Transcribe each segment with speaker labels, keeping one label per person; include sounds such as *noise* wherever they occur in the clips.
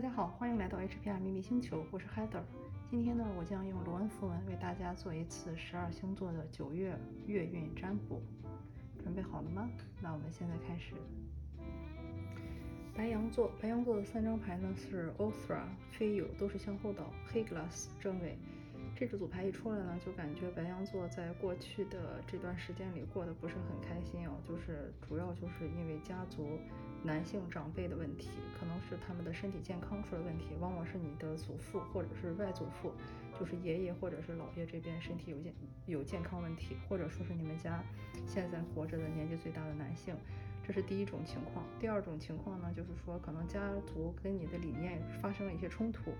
Speaker 1: 大家好，欢迎来到 HPR 秘密星球，我是 Heather。今天呢，我将用罗恩符文为大家做一次十二星座的九月月运占卜。准备好了吗？那我们现在开始。白羊座，白羊座的三张牌呢是 Othra、飞友，都是向后倒，黑 glass 正位。这支组牌一出来呢，就感觉白羊座在过去的这段时间里过得不是很开心哦，就是主要就是因为家族男性长辈的问题，可能是他们的身体健康出了问题，往往是你的祖父或者是外祖父，就是爷爷或者是姥爷这边身体有健有健康问题，或者说是你们家现在活着的年纪最大的男性。这是第一种情况，第二种情况呢，就是说可能家族跟你的理念发生了一些冲突，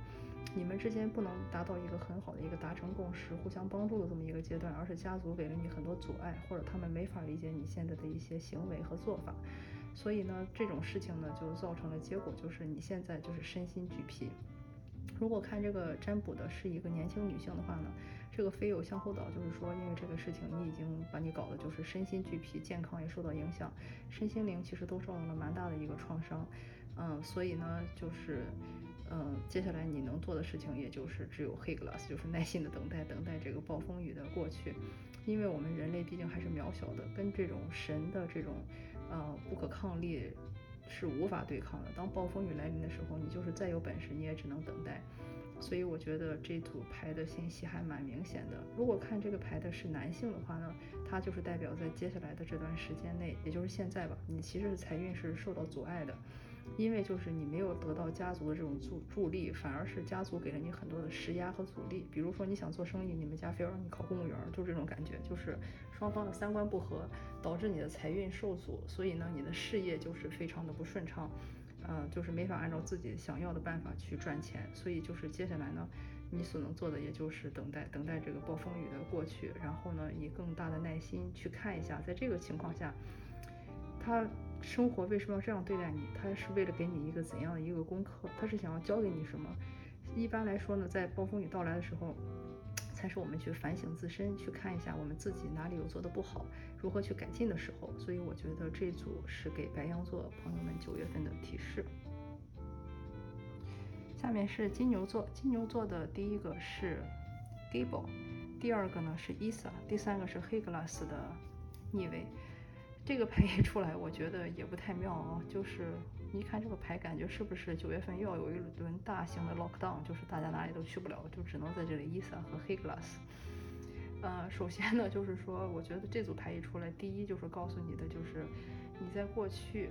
Speaker 1: 你们之间不能达到一个很好的一个达成共识、互相帮助的这么一个阶段，而是家族给了你很多阻碍，或者他们没法理解你现在的一些行为和做法，所以呢，这种事情呢就造成了结果，就是你现在就是身心俱疲。如果看这个占卜的是一个年轻女性的话呢，这个飞友向后倒，就是说因为这个事情你已经把你搞得就是身心俱疲，健康也受到影响，身心灵其实都受到了蛮大的一个创伤，嗯，所以呢就是，嗯，接下来你能做的事情也就是只有黑 glass，就是耐心的等待，等待这个暴风雨的过去，因为我们人类毕竟还是渺小的，跟这种神的这种，呃，不可抗力。是无法对抗的。当暴风雨来临的时候，你就是再有本事，你也只能等待。所以我觉得这组牌的信息还蛮明显的。如果看这个牌的是男性的话呢，他就是代表在接下来的这段时间内，也就是现在吧，你其实财运是受到阻碍的。因为就是你没有得到家族的这种助助力，反而是家族给了你很多的施压和阻力。比如说你想做生意，你们家非要让你考公务员，就这种感觉，就是双方的三观不合，导致你的财运受阻，所以呢，你的事业就是非常的不顺畅，嗯，就是没法按照自己想要的办法去赚钱。所以就是接下来呢，你所能做的也就是等待，等待这个暴风雨的过去，然后呢，以更大的耐心去看一下，在这个情况下，他。生活为什么要这样对待你？他是为了给你一个怎样的一个功课？他是想要教给你什么？一般来说呢，在暴风雨到来的时候，才是我们去反省自身，去看一下我们自己哪里有做的不好，如何去改进的时候。所以我觉得这组是给白羊座朋友们九月份的提示。下面是金牛座，金牛座的第一个是 Gable，第二个呢是 Isa，第三个是黑 glass 的逆位。这个牌一出来，我觉得也不太妙啊。就是一看这个牌，感觉是不是九月份又要有一轮大型的 lockdown，就是大家哪里都去不了，就只能在这里 Isa 和黑 glass。呃，首先呢，就是说，我觉得这组牌一出来，第一就是告诉你的，就是你在过去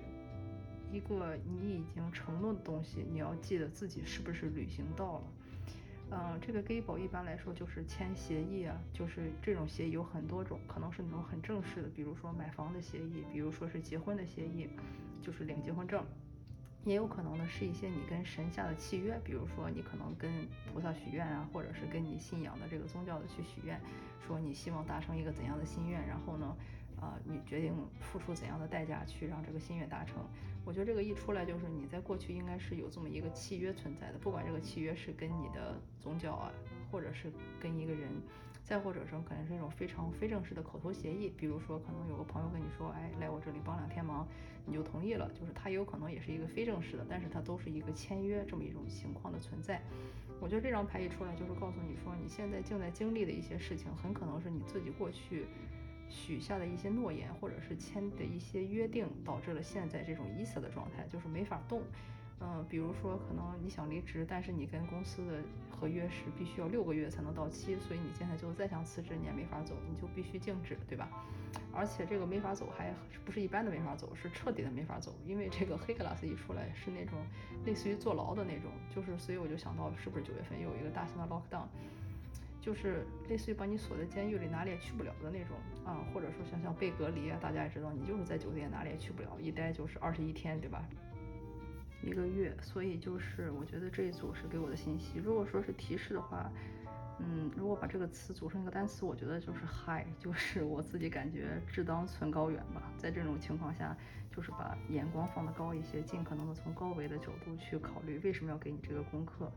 Speaker 1: 一个你已经承诺的东西，你要记得自己是不是履行到了。嗯，这个 gable 一般来说就是签协议啊，就是这种协议有很多种，可能是那种很正式的，比如说买房的协议，比如说是结婚的协议，就是领结婚证，也有可能呢是一些你跟神下的契约，比如说你可能跟菩萨许愿啊，或者是跟你信仰的这个宗教的去许愿，说你希望达成一个怎样的心愿，然后呢。啊，你决定付出怎样的代价去让这个心愿达成？我觉得这个一出来就是你在过去应该是有这么一个契约存在的，不管这个契约是跟你的宗教啊，或者是跟一个人，再或者说可能是一种非常非正式的口头协议，比如说可能有个朋友跟你说，哎，来我这里帮两天忙，你就同意了，就是他有可能也是一个非正式的，但是它都是一个签约这么一种情况的存在。我觉得这张牌一出来就是告诉你说，你现在正在经历的一些事情，很可能是你自己过去。许下的一些诺言，或者是签的一些约定，导致了现在这种 ISA 的状态，就是没法动。嗯，比如说，可能你想离职，但是你跟公司的合约是必须要六个月才能到期，所以你现在就再想辞职，你也没法走，你就必须静止，对吧？而且这个没法走，还不是一般的没法走，是彻底的没法走，因为这个黑 glass 一出来，是那种类似于坐牢的那种，就是，所以我就想到，是不是九月份又有一个大型的 lockdown？就是类似于把你锁在监狱里，哪里也去不了的那种啊，或者说像像被隔离啊，大家也知道，你就是在酒店哪里也去不了，一待就是二十一天，对吧？一个月，所以就是我觉得这一组是给我的信息。如果说是提示的话，嗯，如果把这个词组成一个单词，我觉得就是 high，就是我自己感觉志当存高远吧。在这种情况下，就是把眼光放得高一些，尽可能的从高维的角度去考虑为什么要给你这个功课。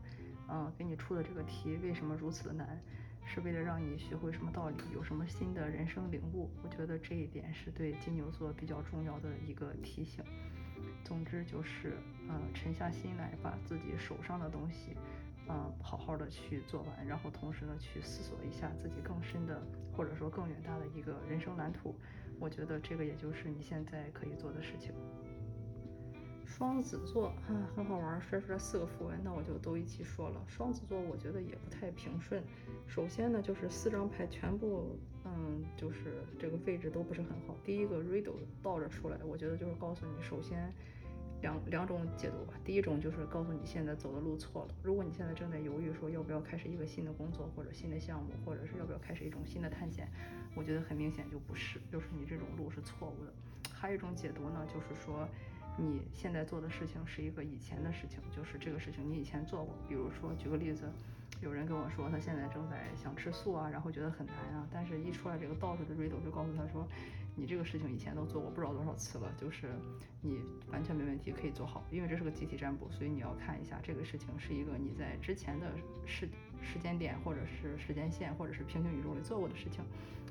Speaker 1: 嗯，给你出的这个题为什么如此的难？是为了让你学会什么道理，有什么新的人生领悟？我觉得这一点是对金牛座比较重要的一个提醒。总之就是，呃，沉下心来，把自己手上的东西，嗯，好好的去做完，然后同时呢，去思索一下自己更深的，或者说更远大的一个人生蓝图。我觉得这个也就是你现在可以做的事情。双子座啊，很好玩，摔出来四个符文，那我就都一起说了。双子座我觉得也不太平顺。首先呢，就是四张牌全部，嗯，就是这个位置都不是很好。第一个 Riddle 倒着出来，我觉得就是告诉你，首先两两种解读吧。第一种就是告诉你现在走的路错了。如果你现在正在犹豫说要不要开始一个新的工作或者新的项目，或者是要不要开始一种新的探险，我觉得很明显就不是，就是你这种路是错误的。还有一种解读呢，就是说。你现在做的事情是一个以前的事情，就是这个事情你以前做过。比如说，举个例子，有人跟我说他现在正在想吃素啊，然后觉得很难啊，但是一出来这个道士的 riddle 就告诉他说，你这个事情以前都做过不知道多少次了，就是你完全没问题可以做好。因为这是个集体占卜，所以你要看一下这个事情是一个你在之前的时时间点或者是时间线或者是平行宇宙里做过的事情，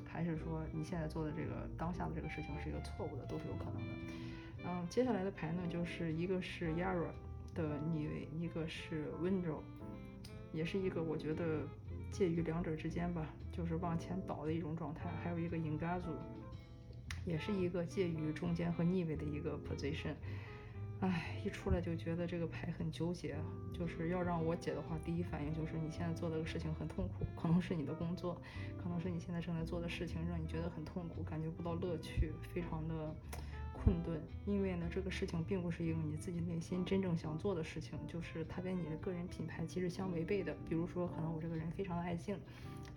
Speaker 1: 还是说你现在做的这个当下的这个事情是一个错误的，都是有可能的。嗯，接下来的牌呢，就是一个是 Yara 的逆位，一个是 Window，也是一个我觉得介于两者之间吧，就是往前倒的一种状态。还有一个 Ingazu，也是一个介于中间和逆位的一个 position。唉，一出来就觉得这个牌很纠结。就是要让我解的话，第一反应就是你现在做的个事情很痛苦，可能是你的工作，可能是你现在正在做的事情让你觉得很痛苦，感觉不到乐趣，非常的。困顿，因为呢，这个事情并不是一个你自己内心真正想做的事情，就是它跟你的个人品牌其实相违背的。比如说，可能我这个人非常的爱静，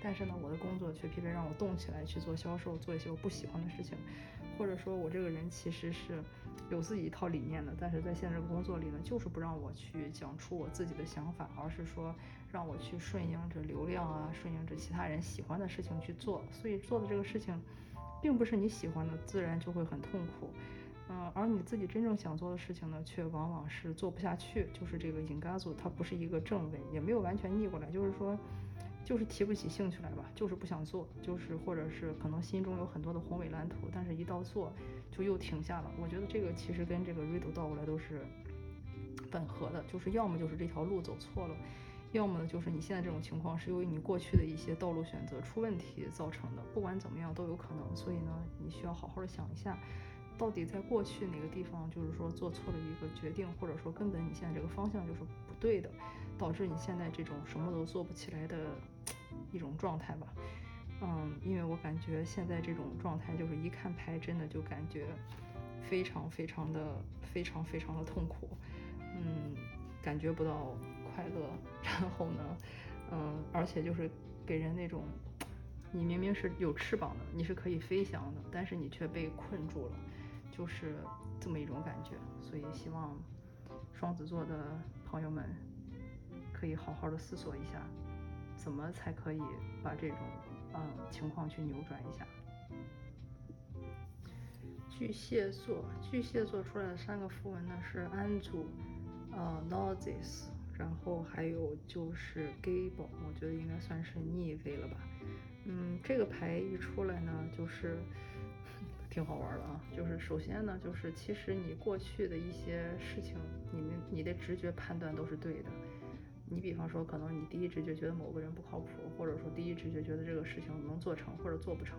Speaker 1: 但是呢，我的工作却偏偏让我动起来去做销售，做一些我不喜欢的事情，或者说我这个人其实是有自己一套理念的，但是在现在工作里呢，就是不让我去讲出我自己的想法，而是说让我去顺应着流量啊，顺应着其他人喜欢的事情去做，所以做的这个事情。并不是你喜欢的，自然就会很痛苦，嗯，而你自己真正想做的事情呢，却往往是做不下去。就是这个引嘎组，它不是一个正位，也没有完全逆过来，就是说，就是提不起兴趣来吧，就是不想做，就是或者是可能心中有很多的宏伟蓝图，但是一到做就又停下了。我觉得这个其实跟这个 redo 倒过来都是吻合的，就是要么就是这条路走错了。要么呢，就是你现在这种情况是由于你过去的一些道路选择出问题造成的，不管怎么样都有可能。所以呢，你需要好好的想一下，到底在过去哪个地方就是说做错了一个决定，或者说根本你现在这个方向就是不对的，导致你现在这种什么都做不起来的一种状态吧。嗯，因为我感觉现在这种状态就是一看牌真的就感觉非常非常的非常非常的痛苦，嗯，感觉不到。快乐，*laughs* 然后呢，嗯，而且就是给人那种，你明明是有翅膀的，你是可以飞翔的，但是你却被困住了，就是这么一种感觉。所以希望双子座的朋友们可以好好的思索一下，怎么才可以把这种嗯情况去扭转一下。巨蟹座，巨蟹座出来的三个符文呢是安祖，呃 n o z i s 然后还有就是 Gable，我觉得应该算是逆位了吧。嗯，这个牌一出来呢，就是挺好玩的啊。就是首先呢，就是其实你过去的一些事情，你的你的直觉判断都是对的。你比方说，可能你第一直觉觉得某个人不靠谱，或者说第一直觉觉得这个事情能做成或者做不成。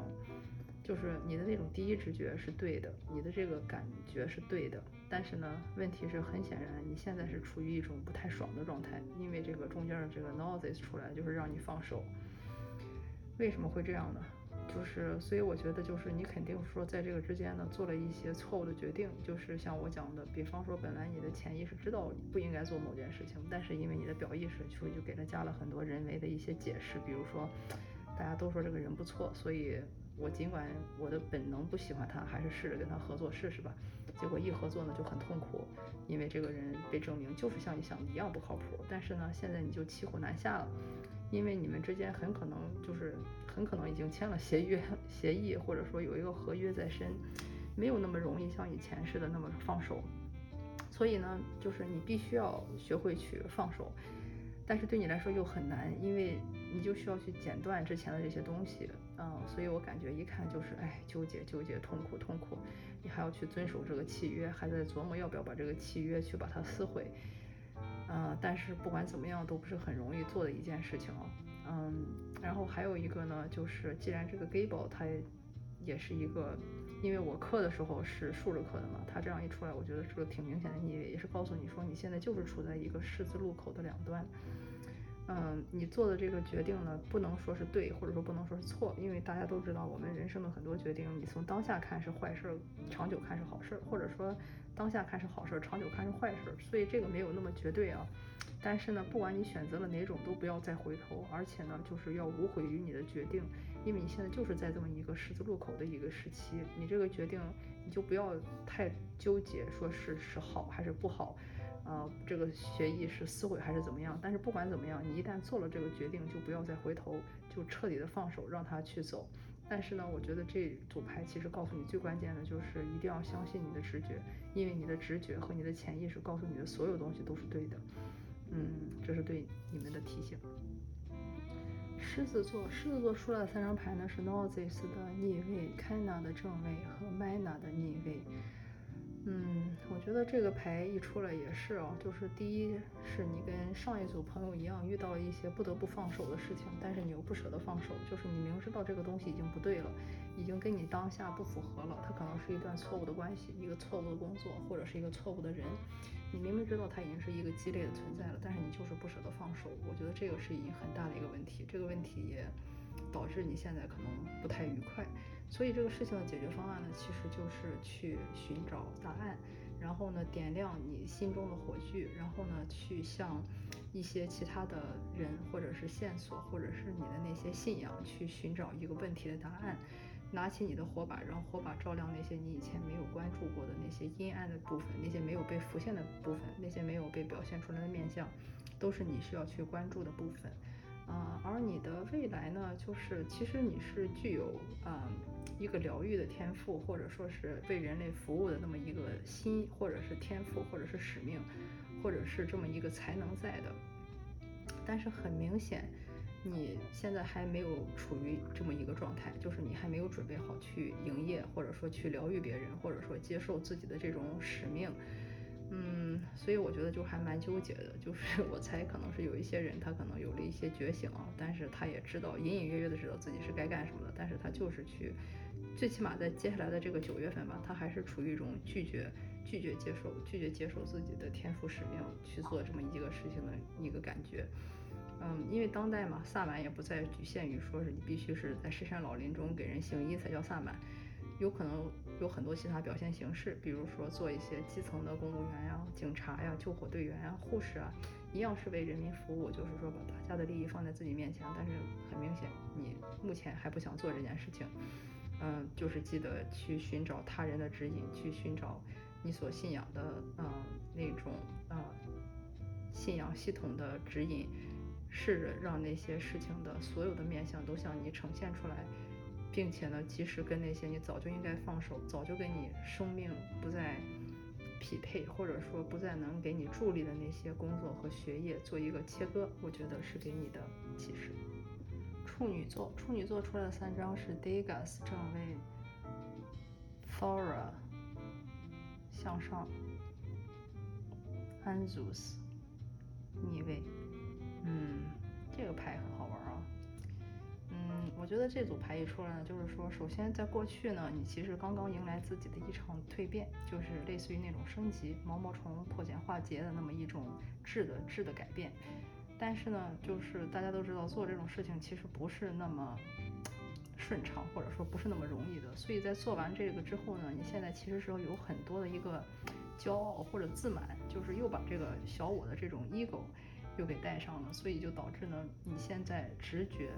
Speaker 1: 就是你的那种第一直觉是对的，你的这个感觉是对的，但是呢，问题是很显然，你现在是处于一种不太爽的状态，因为这个中间的这个 noises 出来，就是让你放手。为什么会这样呢？就是，所以我觉得就是你肯定说在这个之间呢，做了一些错误的决定，就是像我讲的，比方说本来你的潜意识知道不应该做某件事情，但是因为你的表意识就就给他加了很多人为的一些解释，比如说大家都说这个人不错，所以。我尽管我的本能不喜欢他，还是试着跟他合作试试吧。结果一合作呢就很痛苦，因为这个人被证明就是像你想的一样不靠谱。但是呢，现在你就骑虎难下了，因为你们之间很可能就是很可能已经签了协约 *laughs* 协议，或者说有一个合约在身，没有那么容易像以前似的那么放手。所以呢，就是你必须要学会去放手。但是对你来说又很难，因为你就需要去剪断之前的这些东西，嗯，所以我感觉一看就是，哎，纠结纠结，痛苦痛苦，你还要去遵守这个契约，还在琢磨要不要把这个契约去把它撕毁，嗯，但是不管怎么样都不是很容易做的一件事情哦，嗯，然后还有一个呢，就是既然这个 Gable 它也是一个。因为我刻的时候是竖着刻的嘛，它这样一出来，我觉得是个挺明显的逆位，也是告诉你说你现在就是处在一个十字路口的两端。嗯，你做的这个决定呢，不能说是对，或者说不能说是错，因为大家都知道，我们人生的很多决定，你从当下看是坏事，长久看是好事，或者说当下看是好事，长久看是坏事，所以这个没有那么绝对啊。但是呢，不管你选择了哪种，都不要再回头，而且呢，就是要无悔于你的决定，因为你现在就是在这么一个十字路口的一个时期，你这个决定你就不要太纠结，说是是好还是不好，呃，这个协议是撕毁还是怎么样？但是不管怎么样，你一旦做了这个决定，就不要再回头，就彻底的放手，让它去走。但是呢，我觉得这组牌其实告诉你最关键的就是一定要相信你的直觉，因为你的直觉和你的潜意识告诉你的所有东西都是对的。嗯，这是对你们的提醒。狮子座，狮子座出来的三张牌呢是 Noses 的逆位、Kana 的正位和 Mana 的逆位。嗯，我觉得这个牌一出来也是啊，就是第一是你跟上一组朋友一样遇到了一些不得不放手的事情，但是你又不舍得放手，就是你明知道这个东西已经不对了，已经跟你当下不符合了，它可能是一段错误的关系，一个错误的工作，或者是一个错误的人，你明明知道它已经是一个鸡肋的存在了，但是你就是不舍得放手，我觉得这个是一很大的一个问题，这个问题也导致你现在可能不太愉快。所以这个事情的解决方案呢，其实就是去寻找答案，然后呢点亮你心中的火炬，然后呢去向一些其他的人或者是线索，或者是你的那些信仰去寻找一个问题的答案，拿起你的火把，让火把照亮那些你以前没有关注过的那些阴暗的部分，那些没有被浮现的部分，那些没有被表现出来的面相，都是你需要去关注的部分。啊，而你的未来呢，就是其实你是具有啊一个疗愈的天赋，或者说是为人类服务的那么一个心，或者是天赋，或者是使命，或者是这么一个才能在的。但是很明显，你现在还没有处于这么一个状态，就是你还没有准备好去营业，或者说去疗愈别人，或者说接受自己的这种使命。嗯，所以我觉得就还蛮纠结的，就是 *laughs* 我猜可能是有一些人他可能有了一些觉醒啊，但是他也知道隐隐约约的知道自己是该干什么的，但是他就是去，最起码在接下来的这个九月份吧，他还是处于一种拒绝、拒绝接受、拒绝接受自己的天赋使命去做这么一个事情的一个感觉。嗯，因为当代嘛，萨满也不再局限于说是你必须是在深山老林中给人行医才叫萨满。有可能有很多其他表现形式，比如说做一些基层的公务员呀、警察呀、救火队员呀、护士啊，一样是为人民服务，就是说把大家的利益放在自己面前。但是很明显，你目前还不想做这件事情。嗯，就是记得去寻找他人的指引，去寻找你所信仰的嗯那种啊信仰系统的指引，试着让那些事情的所有的面相都向你呈现出来。并且呢，及时跟那些你早就应该放手、早就跟你生命不再匹配，或者说不再能给你助力的那些工作和学业做一个切割，我觉得是给你的启示。处女座，处女座出来的三张是 Degas 正位，Thora 向上，Anzus 逆位。嗯，这个牌很好玩啊。嗯，我觉得这组牌一出来呢，就是说，首先在过去呢，你其实刚刚迎来自己的一场蜕变，就是类似于那种升级、毛毛虫破茧化蝶的那么一种质的质的改变。但是呢，就是大家都知道，做这种事情其实不是那么顺畅，或者说不是那么容易的。所以在做完这个之后呢，你现在其实是有很多的一个骄傲或者自满，就是又把这个小我的这种 ego 又给带上了，所以就导致呢，你现在直觉。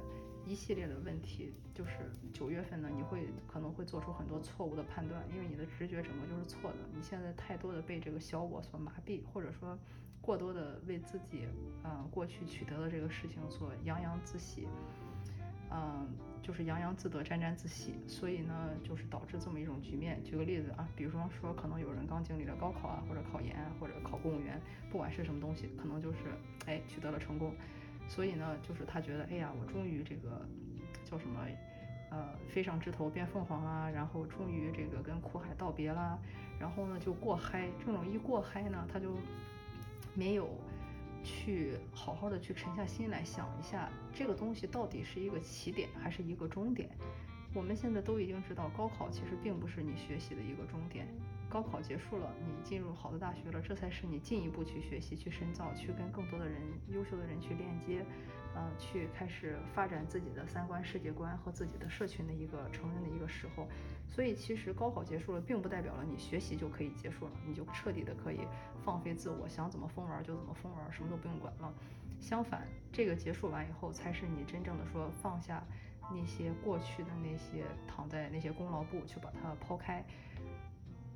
Speaker 1: 一系列的问题，就是九月份呢，你会可能会做出很多错误的判断，因为你的直觉整个就是错的。你现在太多的被这个小我所麻痹，或者说过多的为自己，嗯，过去取得的这个事情所洋洋自喜，嗯，就是洋洋自得，沾沾自喜，所以呢，就是导致这么一种局面。举个例子啊，比如说说，可能有人刚经历了高考啊，或者考研，或者考公务员，不管是什么东西，可能就是哎取得了成功，所以呢，就是他觉得，哎呀，我终于这个叫什么？呃，飞上枝头变凤凰啊，然后终于这个跟苦海道别啦，然后呢就过嗨，这种一过嗨呢，他就没有去好好的去沉下心来想一下，这个东西到底是一个起点还是一个终点。我们现在都已经知道，高考其实并不是你学习的一个终点。高考结束了，你进入好的大学了，这才是你进一步去学习、去深造、去跟更多的人、优秀的人去链接，嗯，去开始发展自己的三观、世界观和自己的社群的一个成人的一个时候。所以，其实高考结束了，并不代表了你学习就可以结束了，你就彻底的可以放飞自我，想怎么疯玩就怎么疯玩，什么都不用管了。相反，这个结束完以后，才是你真正的说放下那些过去的那些躺在那些功劳簿，去把它抛开。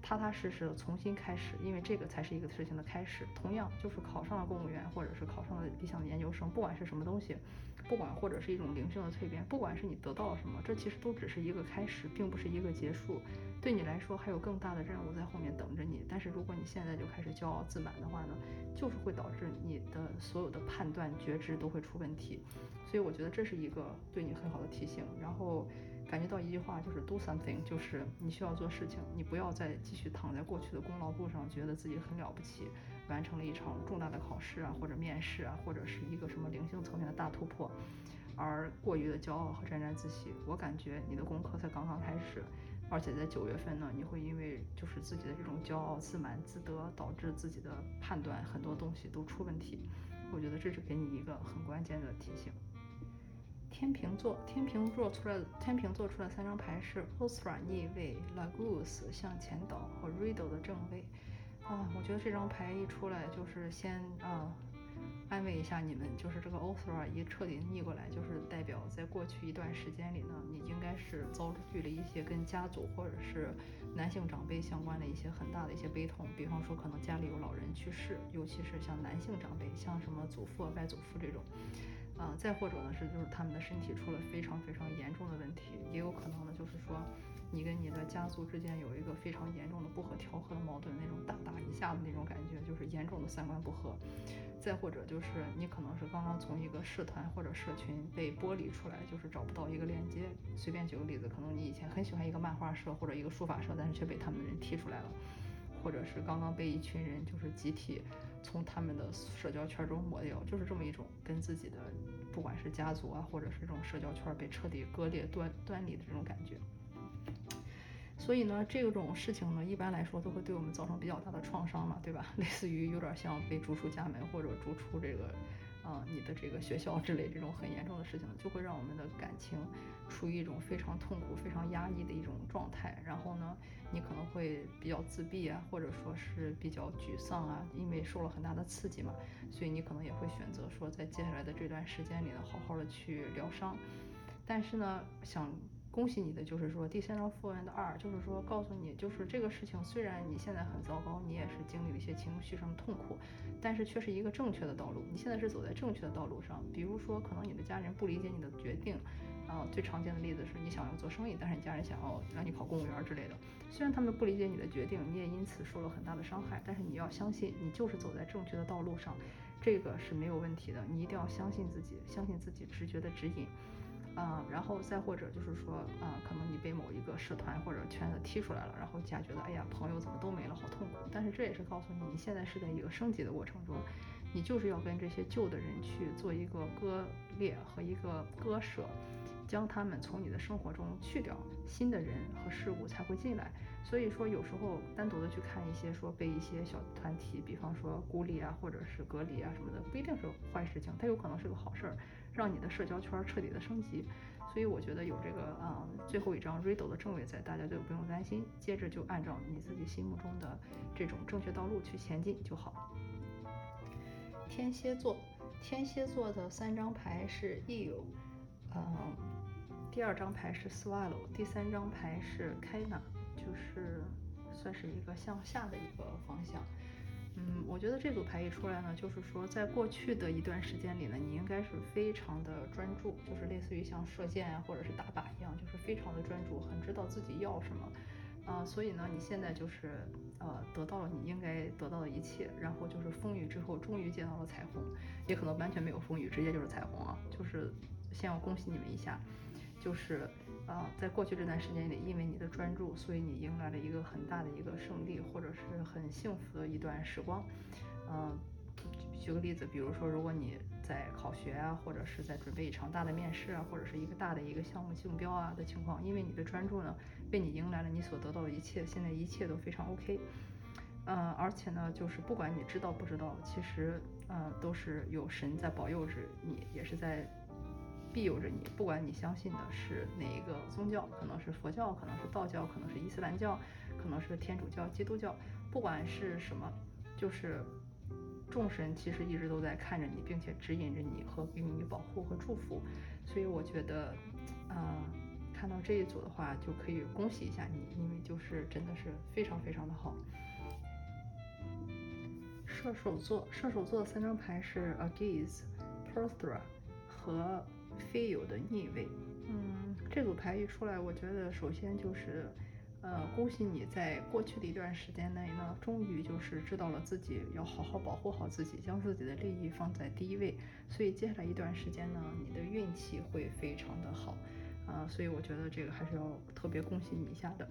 Speaker 1: 踏踏实实的重新开始，因为这个才是一个事情的开始。同样，就是考上了公务员，或者是考上了理想的研究生，不管是什么东西，不管或者是一种灵性的蜕变，不管是你得到了什么，这其实都只是一个开始，并不是一个结束。对你来说，还有更大的任务在后面等着你。但是如果你现在就开始骄傲自满的话呢，就是会导致你的所有的判断、觉知都会出问题。所以我觉得这是一个对你很好的提醒。然后。感觉到一句话就是 do something，就是你需要做事情，你不要再继续躺在过去的功劳簿上，觉得自己很了不起，完成了一场重大的考试啊，或者面试啊，或者是一个什么灵性层面的大突破，而过于的骄傲和沾沾自喜。我感觉你的功课才刚刚开始，而且在九月份呢，你会因为就是自己的这种骄傲、自满、自得，导致自己的判断很多东西都出问题。我觉得这是给你一个很关键的提醒。天平座，天平座出来，天平座出来三张牌是 Osra 逆位，Lagus 向前倒和 Riddle 的正位。啊，我觉得这张牌一出来，就是先啊安慰一下你们，就是这个 Osra 一彻底逆过来，就是代表在过去一段时间里呢，你应该是遭遇了一些跟家族或者是男性长辈相关的一些很大的一些悲痛，比方说可能家里有老人去世，尤其是像男性长辈，像什么祖父、外祖父这种。啊，再或者呢是就是他们的身体出了非常非常严重的问题，也有可能呢就是说你跟你的家族之间有一个非常严重的不可调和的矛盾，那种大打一下的那种感觉，就是严重的三观不合。再或者就是你可能是刚刚从一个社团或者社群被剥离出来，就是找不到一个链接。随便举个例子，可能你以前很喜欢一个漫画社或者一个书法社，但是却被他们的人踢出来了，或者是刚刚被一群人就是集体。从他们的社交圈中抹掉，就是这么一种跟自己的，不管是家族啊，或者是这种社交圈被彻底割裂断断裂的这种感觉。所以呢，这种事情呢，一般来说都会对我们造成比较大的创伤嘛，对吧？*laughs* 类似于有点像被逐出家门或者逐出这个。啊，你的这个学校之类这种很严重的事情，就会让我们的感情处于一种非常痛苦、非常压抑的一种状态。然后呢，你可能会比较自闭啊，或者说是比较沮丧啊，因为受了很大的刺激嘛，所以你可能也会选择说，在接下来的这段时间里呢，好好的去疗伤。但是呢，想。恭喜你的就是说第三张复原的二，就是说告诉你，就是这个事情虽然你现在很糟糕，你也是经历了一些情绪上的痛苦，但是却是一个正确的道路。你现在是走在正确的道路上。比如说，可能你的家人不理解你的决定，啊，最常见的例子是你想要做生意，但是你家人想要让你考公务员之类的。虽然他们不理解你的决定，你也因此受了很大的伤害，但是你要相信，你就是走在正确的道路上，这个是没有问题的。你一定要相信自己，相信自己直觉的指引。啊，然后再或者就是说，啊，可能你被某一个社团或者圈子踢出来了，然后家觉得，哎呀，朋友怎么都没了，好痛苦。但是这也是告诉你，你现在是在一个升级的过程中，你就是要跟这些旧的人去做一个割裂和一个割舍，将他们从你的生活中去掉，新的人和事物才会进来。所以说，有时候单独的去看一些说被一些小团体，比方说孤立啊，或者是隔离啊什么的，不一定是坏事情，它有可能是个好事儿。让你的社交圈彻底的升级，所以我觉得有这个啊最后一张 Riddle 的正位在，大家就不用担心，接着就按照你自己心目中的这种正确道路去前进就好。天蝎座，天蝎座的三张牌是 Eel，嗯，第二张牌是 Swallow，第三张牌是 Kana，就是算是一个向下的一个方向。嗯，我觉得这组牌一出来呢，就是说在过去的一段时间里呢，你应该是非常的专注，就是类似于像射箭啊，或者是打靶一样，就是非常的专注，很知道自己要什么。啊，所以呢，你现在就是呃得到了你应该得到的一切，然后就是风雨之后终于见到了彩虹，也可能完全没有风雨，直接就是彩虹啊。就是先要恭喜你们一下，就是啊，在过去这段时间里，因为你的专注，所以你迎来了一个很大的一个胜利，或者是很幸福的一段时光。嗯，举个例子，比如说如果你在考学啊，或者是在准备一场大的面试啊，或者是一个大的一个项目竞标啊的情况，因为你的专注呢。为你迎来了你所得到的一切，现在一切都非常 OK，呃，而且呢，就是不管你知道不知道，其实呃都是有神在保佑着你，也是在庇佑着你。不管你相信的是哪一个宗教，可能是佛教，可能是道教，可能是伊斯兰教，可能是天主教、基督教，不管是什么，就是众神其实一直都在看着你，并且指引着你和给你保护和祝福。所以我觉得，啊。看到这一组的话，就可以恭喜一下你，因为就是真的是非常非常的好。射手座，射手座的三张牌是 a gaze、Perthra 和 Feel 的逆位。嗯，这组牌一出来，我觉得首先就是，呃，恭喜你在过去的一段时间内呢，终于就是知道了自己要好好保护好自己，将自己的利益放在第一位。所以接下来一段时间呢，你的运气会非常的好。啊，所以我觉得这个还是要特别恭喜你一下的，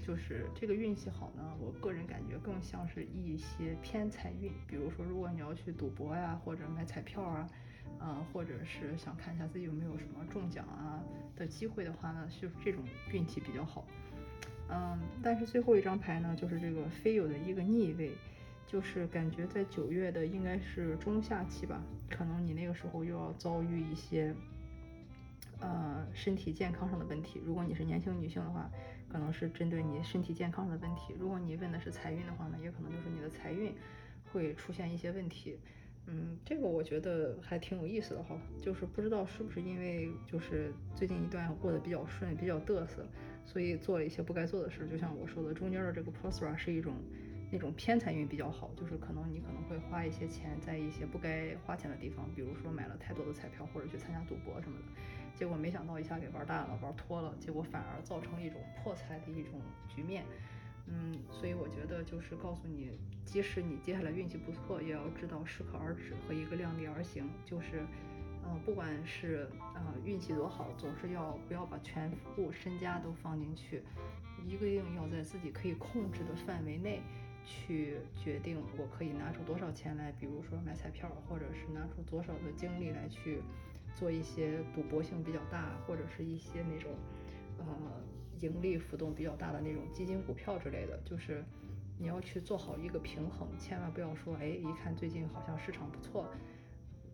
Speaker 1: 就是这个运气好呢，我个人感觉更像是一些偏财运，比如说如果你要去赌博呀，或者买彩票啊，嗯，或者是想看一下自己有没有什么中奖啊的机会的话呢，就是这种运气比较好。嗯，但是最后一张牌呢，就是这个非有的一个逆位，就是感觉在九月的应该是中下期吧，可能你那个时候又要遭遇一些。呃，身体健康上的问题，如果你是年轻女性的话，可能是针对你身体健康上的问题；如果你问的是财运的话呢，也可能就是你的财运会出现一些问题。嗯，这个我觉得还挺有意思的哈，就是不知道是不是因为就是最近一段过得比较顺，比较嘚瑟，所以做了一些不该做的事。就像我说的，中间的这个 Prosra 是一种那种偏财运比较好，就是可能你可能会花一些钱在一些不该花钱的地方，比如说买了太多的彩票或者去参加赌博什么的。结果没想到一下给玩大了，玩脱了，结果反而造成一种破财的一种局面。嗯，所以我觉得就是告诉你，即使你接下来运气不错，也要知道适可而止和一个量力而行。就是，呃，不管是呃运气多好，总是要不要把全部身家都放进去，一个定要在自己可以控制的范围内去决定，我可以拿出多少钱来，比如说买彩票，或者是拿出多少的精力来去。做一些赌博性比较大，或者是一些那种，呃，盈利浮动比较大的那种基金、股票之类的，就是你要去做好一个平衡，千万不要说，哎，一看最近好像市场不错。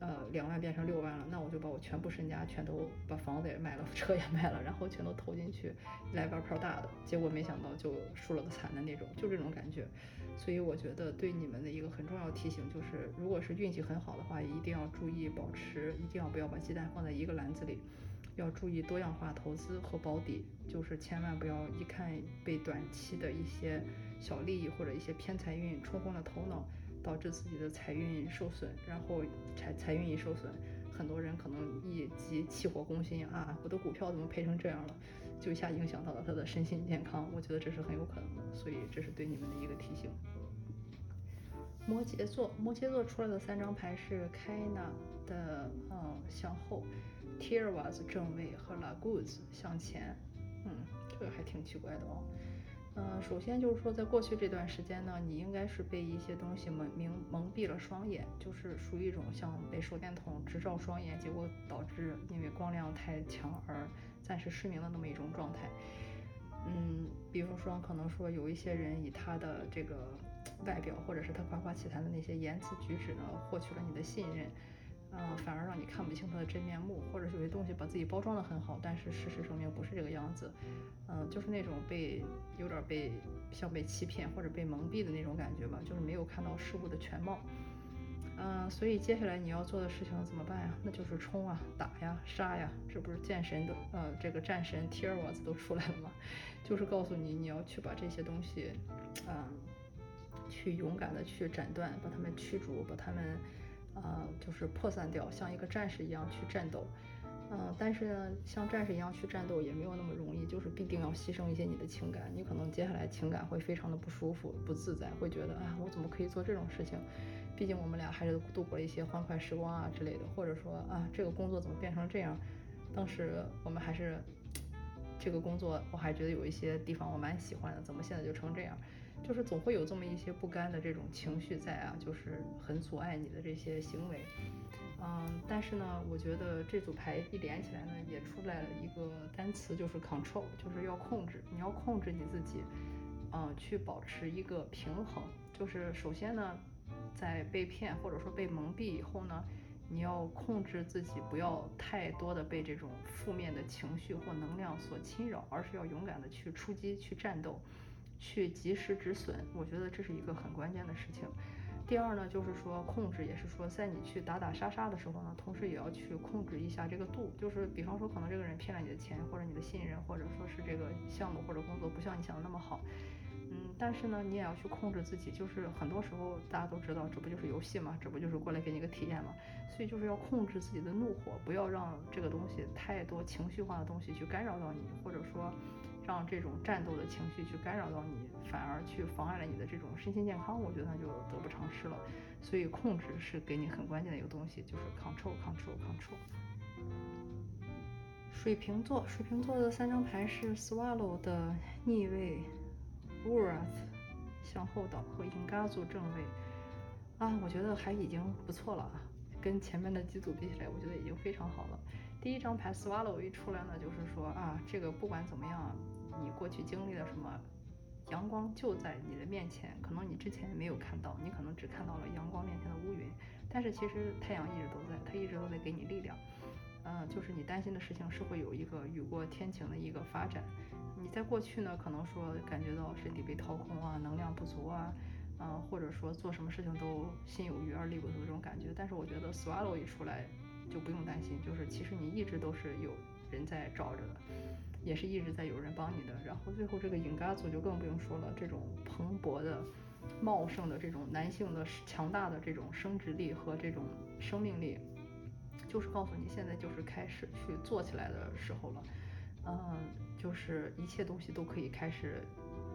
Speaker 1: 呃，两万变成六万了，那我就把我全部身家全都把房子也卖了，车也卖了，然后全都投进去来玩票大的，结果没想到就输了个惨的那种，就这种感觉。所以我觉得对你们的一个很重要提醒就是，如果是运气很好的话，一定要注意保持，一定要不要把鸡蛋放在一个篮子里，要注意多样化投资和保底，就是千万不要一看被短期的一些小利益或者一些偏财运冲昏了头脑。导致自己的财运受损，然后财财运一受损，很多人可能一急气火攻心啊，我的股票怎么赔成这样了，就一下影响到了他的身心健康，我觉得这是很有可能的，所以这是对你们的一个提醒。摩羯座，摩羯座出来的三张牌是开纳的嗯向后，Tirwas 正位和 Laguz 向前，嗯，这个还挺奇怪的哦。嗯，首先就是说，在过去这段时间呢，你应该是被一些东西蒙蒙蒙蔽了双眼，就是属于一种像被手电筒直照双眼，结果导致因为光亮太强而暂时失明的那么一种状态。嗯，比如说可能说有一些人以他的这个 *tsk* 外表或者是他夸夸其谈的那些言辞举止呢，获取了你的信任。嗯，反而让你看不清他的真面目，或者有些东西把自己包装的很好，但是事实证明不是这个样子。嗯，就是那种被有点被像被欺骗或者被蒙蔽的那种感觉吧，就是没有看到事物的全貌。嗯，所以接下来你要做的事情怎么办呀？那就是冲啊，打呀，杀呀，这不是剑神的呃这个战神 t i r w 子都出来了吗？就是告诉你你要去把这些东西，嗯，去勇敢的去斩断，把他们驱逐，把他们，呃，就是破散掉，像一个战士一样去战斗。嗯，但是呢，像战士一样去战斗也没有那么容易，就是必定要牺牲一些你的情感，你可能接下来情感会非常的不舒服、不自在，会觉得啊，我怎么可以做这种事情？毕竟我们俩还是度过了一些欢快时光啊之类的，或者说啊，这个工作怎么变成这样？当时我们还是这个工作，我还觉得有一些地方我蛮喜欢的，怎么现在就成这样？就是总会有这么一些不甘的这种情绪在啊，就是很阻碍你的这些行为。嗯，但是呢，我觉得这组牌一连起来呢，也出来了一个单词，就是 control，就是要控制，你要控制你自己，嗯，去保持一个平衡。就是首先呢，在被骗或者说被蒙蔽以后呢，你要控制自己，不要太多的被这种负面的情绪或能量所侵扰，而是要勇敢的去出击、去战斗、去及时止损。我觉得这是一个很关键的事情。第二呢，就是说控制，也是说在你去打打杀杀的时候呢，同时也要去控制一下这个度。就是比方说，可能这个人骗了你的钱，或者你的信任，或者说是这个项目或者工作不像你想的那么好，嗯，但是呢，你也要去控制自己。就是很多时候大家都知道，这不就是游戏嘛，这不就是过来给你个体验嘛，所以就是要控制自己的怒火，不要让这个东西太多情绪化的东西去干扰到你，或者说。让这种战斗的情绪去干扰到你，反而去妨碍了你的这种身心健康，我觉得那就得不偿失了。所以控制是给你很关键的一个东西，就是 control control control。水瓶座，水瓶座的三张牌是 swallow 的逆位，wrath 向后倒和 i n g a z u 正位。啊，我觉得还已经不错了啊，跟前面的几组比起来，我觉得已经非常好了。第一张牌 swallow 一出来呢，就是说啊，这个不管怎么样。你过去经历了什么？阳光就在你的面前，可能你之前没有看到，你可能只看到了阳光面前的乌云，但是其实太阳一直都在，它一直都在给你力量。嗯，就是你担心的事情是会有一个雨过天晴的一个发展。你在过去呢，可能说感觉到身体被掏空啊，能量不足啊，嗯，或者说做什么事情都心有余而力不足这种感觉。但是我觉得 swallow 一出来就不用担心，就是其实你一直都是有人在罩着的。也是一直在有人帮你的，然后最后这个影嘎组就更不用说了，这种蓬勃的、茂盛的这种男性的强大的这种生殖力和这种生命力，就是告诉你现在就是开始去做起来的时候了，嗯，就是一切东西都可以开始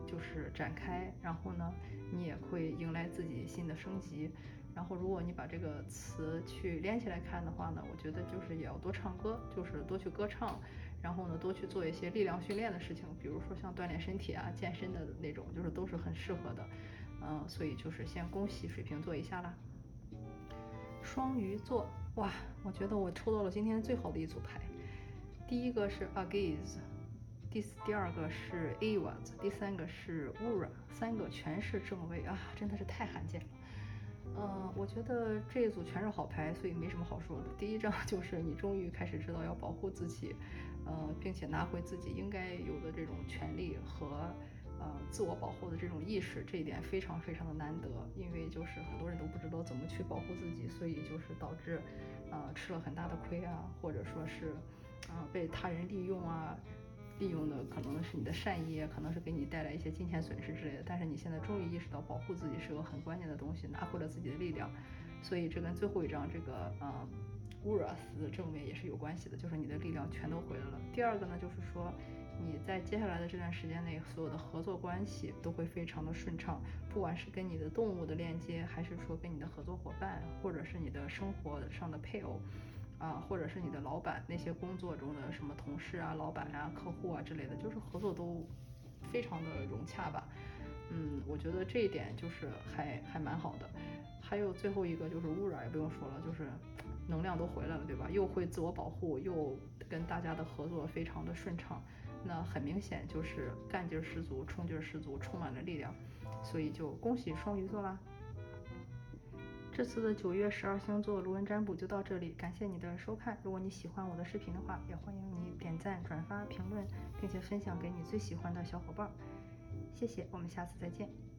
Speaker 1: 就是展开，然后呢，你也会迎来自己新的升级，然后如果你把这个词去连起来看的话呢，我觉得就是也要多唱歌，就是多去歌唱。然后呢，多去做一些力量训练的事情，比如说像锻炼身体啊、健身的那种，就是都是很适合的。嗯，所以就是先恭喜水瓶座一下啦。双鱼座，哇，我觉得我抽到了今天最好的一组牌。第一个是 Agis，第第二个是 Evas，第三个是 Ura，三个全是正位啊，真的是太罕见了。嗯，我觉得这一组全是好牌，所以没什么好说的。第一张就是你终于开始知道要保护自己。呃，并且拿回自己应该有的这种权利和呃自我保护的这种意识，这一点非常非常的难得。因为就是很多人都不知道怎么去保护自己，所以就是导致呃吃了很大的亏啊，或者说是啊被他人利用啊，利用的可能是你的善意，可能是给你带来一些金钱损失之类的。但是你现在终于意识到保护自己是个很关键的东西，拿回了自己的力量，所以这跟最后一张这个呃。乌尔斯正面也是有关系的，就是你的力量全都回来了。第二个呢，就是说你在接下来的这段时间内，所有的合作关系都会非常的顺畅，不管是跟你的动物的链接，还是说跟你的合作伙伴，或者是你的生活上的配偶，啊，或者是你的老板，那些工作中的什么同事啊、老板啊、客户啊之类的，就是合作都非常的融洽吧。嗯，我觉得这一点就是还还蛮好的。还有最后一个就是污染，也不用说了，就是能量都回来了，对吧？又会自我保护，又跟大家的合作非常的顺畅，那很明显就是干劲十足，冲劲十足，充满了力量。所以就恭喜双鱼座啦！这次的九月十二星座卢恩占卜就到这里，感谢你的收看。如果你喜欢我的视频的话，也欢迎你点赞、转发、评论，并且分享给你最喜欢的小伙伴。谢谢，我们下次再见。